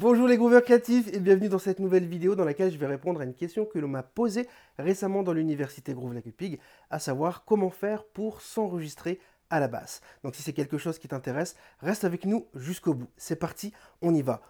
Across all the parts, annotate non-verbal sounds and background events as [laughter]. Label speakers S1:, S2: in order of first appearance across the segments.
S1: Bonjour les grooveurs créatifs et bienvenue dans cette nouvelle vidéo dans laquelle je vais répondre à une question que l'on m'a posée récemment dans l'université Groove Lacupig, à savoir comment faire pour s'enregistrer à la basse. Donc si c'est quelque chose qui t'intéresse, reste avec nous jusqu'au bout. C'est parti, on y va.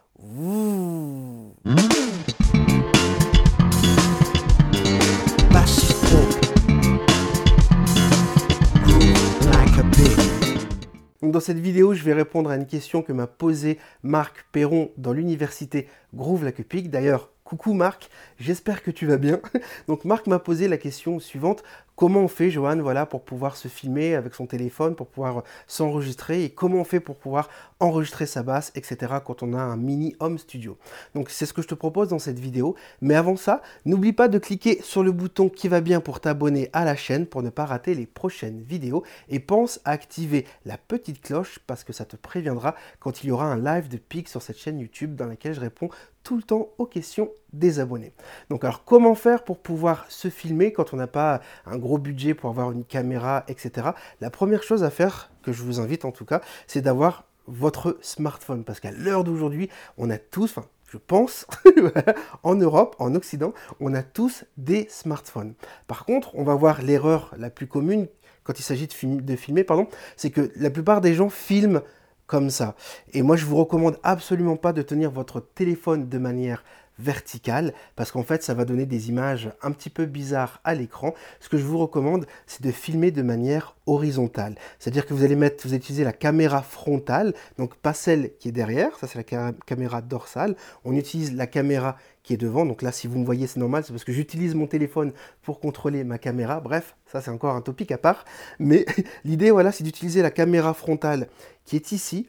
S1: Dans cette vidéo, je vais répondre à une question que m'a posée Marc Perron dans l'université Groove Lacupig. D'ailleurs, coucou Marc, j'espère que tu vas bien. [laughs] Donc Marc m'a posé la question suivante comment on fait, Johan, voilà, pour pouvoir se filmer avec son téléphone, pour pouvoir s'enregistrer, et comment on fait pour pouvoir enregistrer sa basse, etc. quand on a un mini home studio. Donc c'est ce que je te propose dans cette vidéo. Mais avant ça, n'oublie pas de cliquer sur le bouton qui va bien pour t'abonner à la chaîne pour ne pas rater les prochaines vidéos. Et pense à activer la petite cloche parce que ça te préviendra quand il y aura un live de pic sur cette chaîne YouTube dans laquelle je réponds tout le temps aux questions des abonnés. Donc alors comment faire pour pouvoir se filmer quand on n'a pas un gros budget pour avoir une caméra, etc. La première chose à faire, que je vous invite en tout cas, c'est d'avoir votre smartphone. Parce qu'à l'heure d'aujourd'hui, on a tous, enfin je pense, [laughs] en Europe, en Occident, on a tous des smartphones. Par contre, on va voir l'erreur la plus commune quand il s'agit de, filmer, pardon, c'est que la plupart des gens filment comme ça. Et moi, je vous recommande absolument pas de tenir votre téléphone de manière verticale parce qu'en fait ça va donner des images un petit peu bizarres à l'écran. Ce que je vous recommande c'est de filmer de manière horizontale. C'est-à-dire que vous allez mettre, vous allez utiliser la caméra frontale, donc pas celle qui est derrière, ça c'est la caméra dorsale. On utilise la caméra qui est devant, donc là si vous me voyez c'est normal, c'est parce que j'utilise mon téléphone pour contrôler ma caméra. Bref, ça c'est encore un topic à part. Mais [laughs] l'idée voilà c'est d'utiliser la caméra frontale qui est ici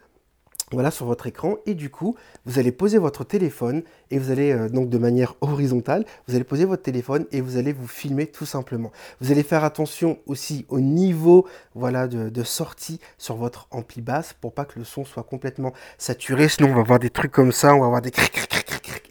S1: voilà sur votre écran. Et du coup vous allez poser votre téléphone et vous allez euh, donc de manière horizontale vous allez poser votre téléphone et vous allez vous filmer tout simplement. Vous allez faire attention aussi au niveau voilà de, de sortie sur votre ampli basse pour pas que le son soit complètement saturé. Sinon on va avoir des trucs comme ça on va avoir des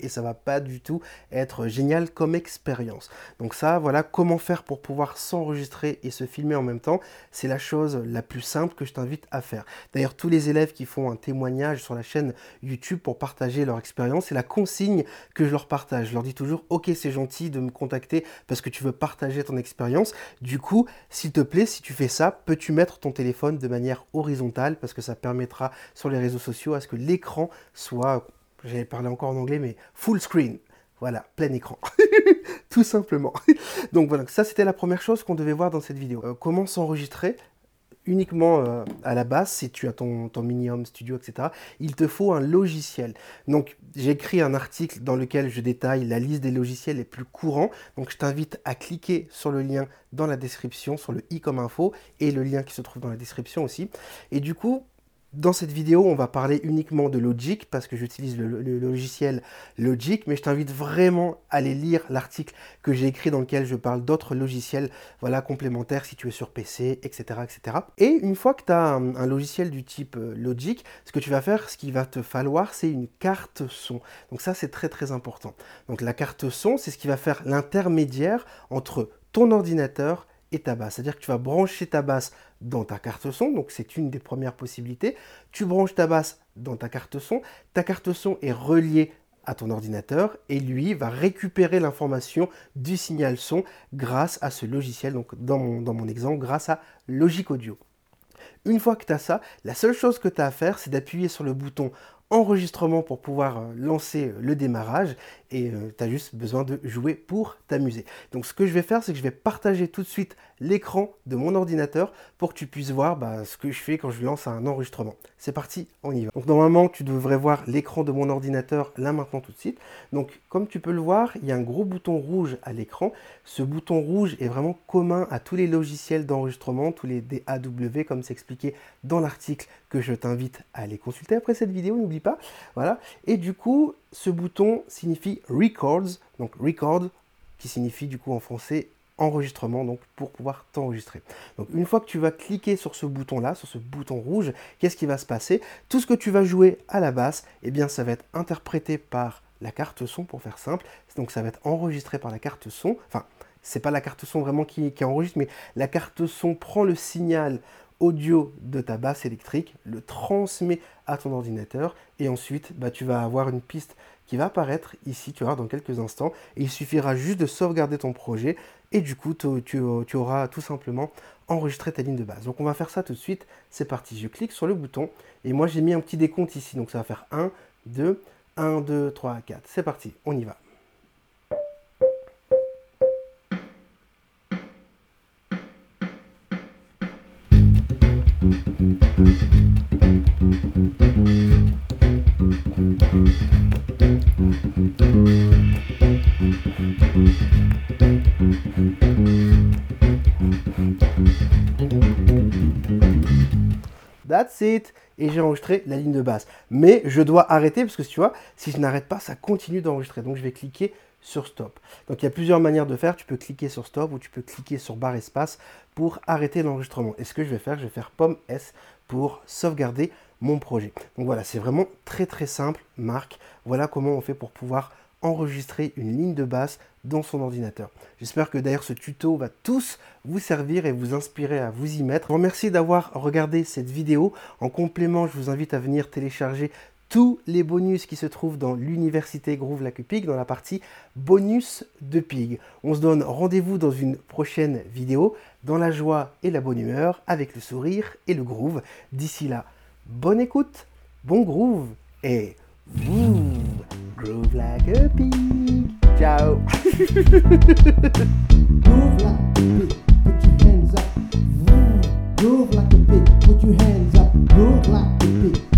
S1: et ça va pas du tout être génial comme expérience. Donc ça, voilà comment faire pour pouvoir s'enregistrer et se filmer en même temps. C'est la chose la plus simple que je t'invite à faire. D'ailleurs, tous les élèves qui font un témoignage sur la chaîne YouTube pour partager leur expérience, c'est la consigne que je leur partage. Je leur dis toujours, ok, c'est gentil de me contacter parce que tu veux partager ton expérience. Du coup, s'il te plaît, si tu fais ça, peux-tu mettre ton téléphone de manière horizontale parce que ça permettra sur les réseaux sociaux à ce que l'écran soit j'allais parler encore en anglais, mais full screen. Voilà, plein écran. [laughs] Tout simplement. [laughs] Donc voilà, ça c'était la première chose qu'on devait voir dans cette vidéo. Euh, comment s'enregistrer uniquement euh, à la base, si tu as ton, ton mini-home studio, etc., il te faut un logiciel. Donc, j'ai écrit un article dans lequel je détaille la liste des logiciels les plus courants. Donc, je t'invite à cliquer sur le lien dans la description, sur le i comme info, et le lien qui se trouve dans la description aussi. Et du coup, dans cette vidéo, on va parler uniquement de Logic parce que j'utilise le, logiciel Logic, mais je t'invite vraiment à aller lire l'article que j'ai écrit dans lequel je parle d'autres logiciels voilà, complémentaires si tu es sur PC, etc. etc. Et une fois que tu as un, logiciel du type euh, Logic, ce que tu vas faire, ce qu'il va te falloir, c'est une carte son. Donc ça, c'est très très important. Donc la carte son, c'est ce qui va faire l'intermédiaire entre ton ordinateur et ta basse. C'est-à-dire que tu vas brancher ta basse dans ta carte son, donc c'est une des premières possibilités. Tu branches ta basse dans ta carte son, ta carte son est reliée à ton ordinateur et lui va récupérer l'information du signal son grâce à ce logiciel, donc dans mon, dans mon exemple, grâce à Logic Audio. Une fois que tu as ça, la seule chose que tu as à faire, c'est d'appuyer sur le bouton enregistrement pour pouvoir euh, lancer euh, le démarrage et euh, tu as juste besoin de jouer pour t'amuser. Donc ce que je vais faire, c'est que je vais partager tout de suite l'écran de mon ordinateur pour que tu puisses voir bah, ce que je fais quand je lance un enregistrement. C'est parti, on y va. Donc normalement, tu devrais voir l'écran de mon ordinateur là maintenant tout de suite. Donc comme tu peux le voir, il y a un gros bouton rouge à l'écran. Ce bouton rouge est vraiment commun à tous les logiciels d'enregistrement, tous les DAW comme c'est expliqué dans l'article que je t'invite à aller consulter après cette vidéo, n'oublie Voilà. Et du coup, ce bouton signifie records, donc record qui signifie du coup en français enregistrement donc pour pouvoir t'enregistrer. Donc une fois que tu vas cliquer sur ce bouton là, sur ce bouton rouge, qu'est-ce qui va se passer? Tout ce que tu vas jouer à la basse, eh bien ça va être interprété par la carte son pour faire simple. Donc ça va être enregistré par la carte son. Enfin, c'est pas la carte son vraiment qui enregistre, mais la carte son prend le signal audio de ta basse électrique, le transmet à ton ordinateur et ensuite bah, tu vas avoir une piste qui va apparaître ici, tu vois, dans quelques instants. Il suffira juste de sauvegarder ton projet et du coup, tu, auras tout simplement enregistré ta ligne de base. Donc on va faire ça tout de suite. C'est parti, je clique sur le bouton et moi j'ai mis un petit décompte ici. Donc ça va faire 1, 2, 1, 2, 3, 4. C'est parti, on y va. That's it. Et j'ai enregistré la ligne de basse. Mais je dois arrêter parce que tu vois, si je n'arrête pas, ça continue d'enregistrer. Donc je vais cliquer sur stop. Donc il y a plusieurs manières de faire. Tu peux cliquer sur stop ou tu peux cliquer sur barre espace pour arrêter l'enregistrement. Et ce que je vais faire, je vais faire pomme S pour sauvegarder mon projet. Donc voilà, c'est vraiment très très simple, Marc. Voilà comment on fait pour pouvoir enregistrer une ligne de basse dans son ordinateur. J'espère que d'ailleurs ce tuto va tous vous servir et vous inspirer à vous y mettre. Je vous remercie d'avoir regardé cette vidéo. En complément, je vous invite à venir télécharger tous les bonus qui se trouvent dans l'université Groove Lacupic dans la partie bonus de Pig. On se donne rendez-vous dans une prochaine vidéo dans la joie et la bonne humeur avec le sourire et le groove. D'ici là, bonne écoute, bon groove et groove like a pig. Ciao. [laughs] groove like a put your hands up. Groove like a put your hands up. Groove like a